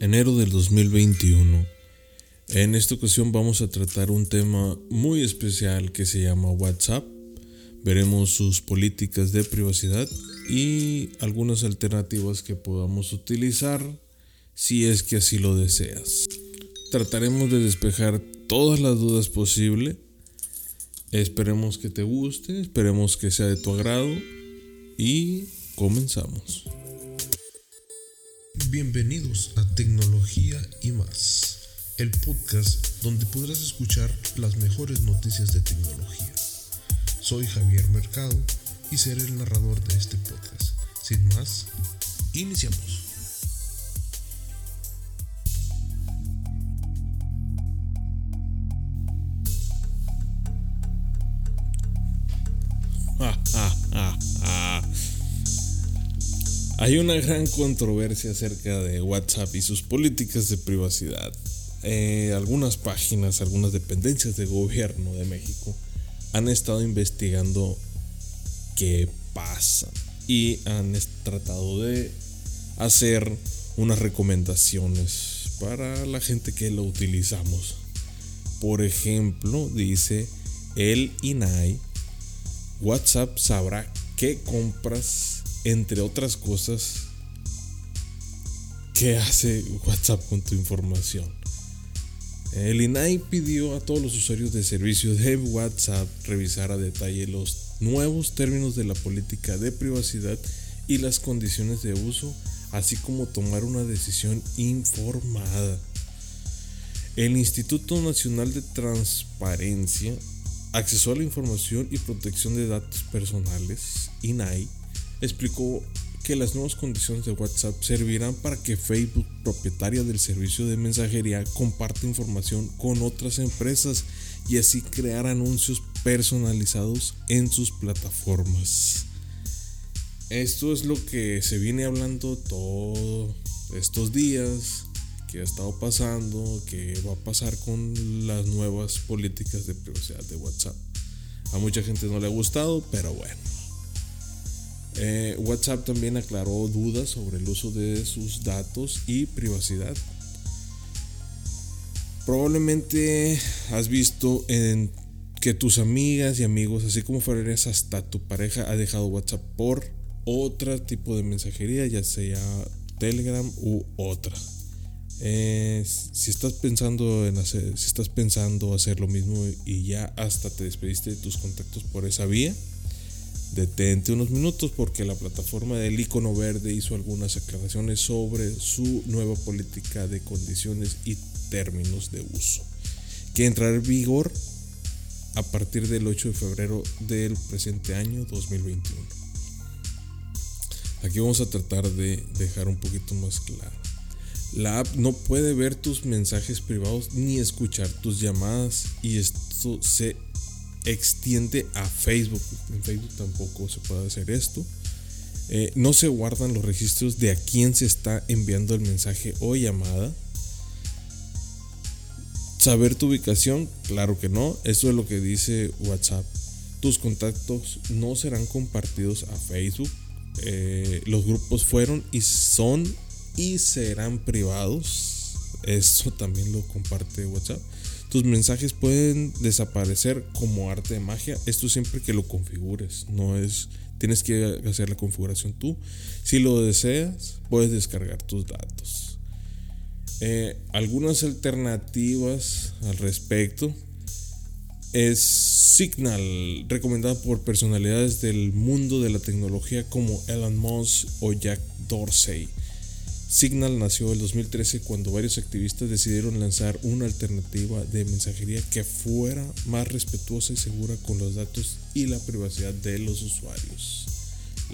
enero del 2021. En esta ocasión vamos a tratar un tema muy especial que se llama WhatsApp. Veremos sus políticas de privacidad y algunas alternativas que podamos utilizar si es que así lo deseas. Trataremos de despejar todas las dudas posibles. Esperemos que te guste, esperemos que sea de tu agrado y comenzamos. Bienvenidos a Tecnología y más, el podcast donde podrás escuchar las mejores noticias de tecnología. Soy Javier Mercado y seré el narrador de este podcast. Sin más, iniciamos. Hay una gran controversia acerca de WhatsApp y sus políticas de privacidad. Eh, algunas páginas, algunas dependencias de gobierno de México han estado investigando qué pasa y han tratado de hacer unas recomendaciones para la gente que lo utilizamos. Por ejemplo, dice el INAI, WhatsApp sabrá qué compras entre otras cosas, ¿qué hace WhatsApp con tu información? El INAI pidió a todos los usuarios de servicio de WhatsApp revisar a detalle los nuevos términos de la política de privacidad y las condiciones de uso, así como tomar una decisión informada. El Instituto Nacional de Transparencia, Acceso a la Información y Protección de Datos Personales, INAI, explicó que las nuevas condiciones de WhatsApp servirán para que Facebook, propietaria del servicio de mensajería, comparte información con otras empresas y así crear anuncios personalizados en sus plataformas. Esto es lo que se viene hablando todos estos días, que ha estado pasando, que va a pasar con las nuevas políticas de privacidad de WhatsApp. A mucha gente no le ha gustado, pero bueno. Eh, WhatsApp también aclaró dudas sobre el uso de sus datos y privacidad. Probablemente has visto en que tus amigas y amigos, así como fueras hasta tu pareja, ha dejado WhatsApp por otro tipo de mensajería, ya sea Telegram u otra. Eh, si estás pensando en hacer, si estás pensando hacer lo mismo y ya hasta te despediste de tus contactos por esa vía, Detente unos minutos porque la plataforma del icono verde hizo algunas aclaraciones sobre su nueva política de condiciones y términos de uso, que entrará en vigor a partir del 8 de febrero del presente año 2021. Aquí vamos a tratar de dejar un poquito más claro. La app no puede ver tus mensajes privados ni escuchar tus llamadas y esto se extiende a Facebook. En Facebook tampoco se puede hacer esto. Eh, no se guardan los registros de a quién se está enviando el mensaje o llamada. Saber tu ubicación, claro que no. Eso es lo que dice WhatsApp. Tus contactos no serán compartidos a Facebook. Eh, los grupos fueron y son y serán privados. Eso también lo comparte WhatsApp. Tus mensajes pueden desaparecer como arte de magia. Esto siempre que lo configures. No es. Tienes que hacer la configuración tú. Si lo deseas, puedes descargar tus datos. Eh, algunas alternativas al respecto es Signal, recomendada por personalidades del mundo de la tecnología como Elon Musk o Jack Dorsey. Signal nació en 2013 cuando varios activistas decidieron lanzar una alternativa de mensajería que fuera más respetuosa y segura con los datos y la privacidad de los usuarios.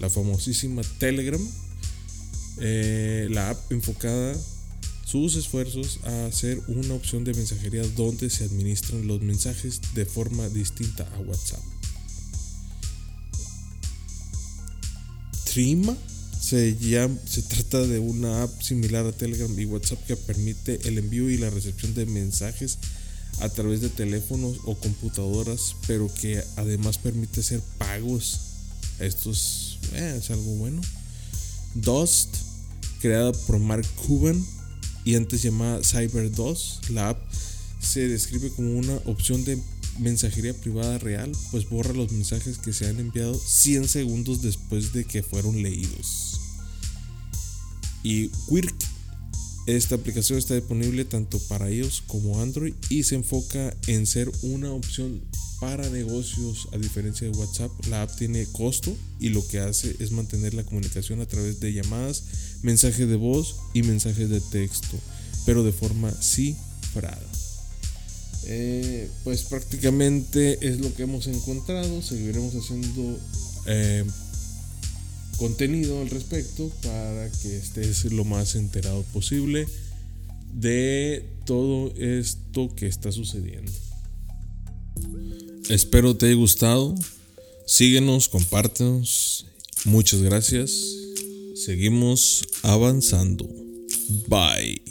La famosísima Telegram, eh, la app enfocada sus esfuerzos a hacer una opción de mensajería donde se administran los mensajes de forma distinta a WhatsApp. Trima se, se trata de una app similar a Telegram y WhatsApp que permite el envío y la recepción de mensajes a través de teléfonos o computadoras, pero que además permite hacer pagos. Esto es, eh, es algo bueno. Dust, creada por Mark Cuban, y antes llamada Cyber 2, la app se describe como una opción de mensajería privada real, pues borra los mensajes que se han enviado 100 segundos después de que fueron leídos. Y Quirk, esta aplicación está disponible tanto para iOS como Android y se enfoca en ser una opción para negocios a diferencia de WhatsApp. La app tiene costo y lo que hace es mantener la comunicación a través de llamadas, mensajes de voz y mensajes de texto, pero de forma cifrada. Eh, pues prácticamente es lo que hemos encontrado. Seguiremos haciendo eh, contenido al respecto para que estés lo más enterado posible de todo esto que está sucediendo. Espero te haya gustado. Síguenos, compártenos. Muchas gracias. Seguimos avanzando. Bye.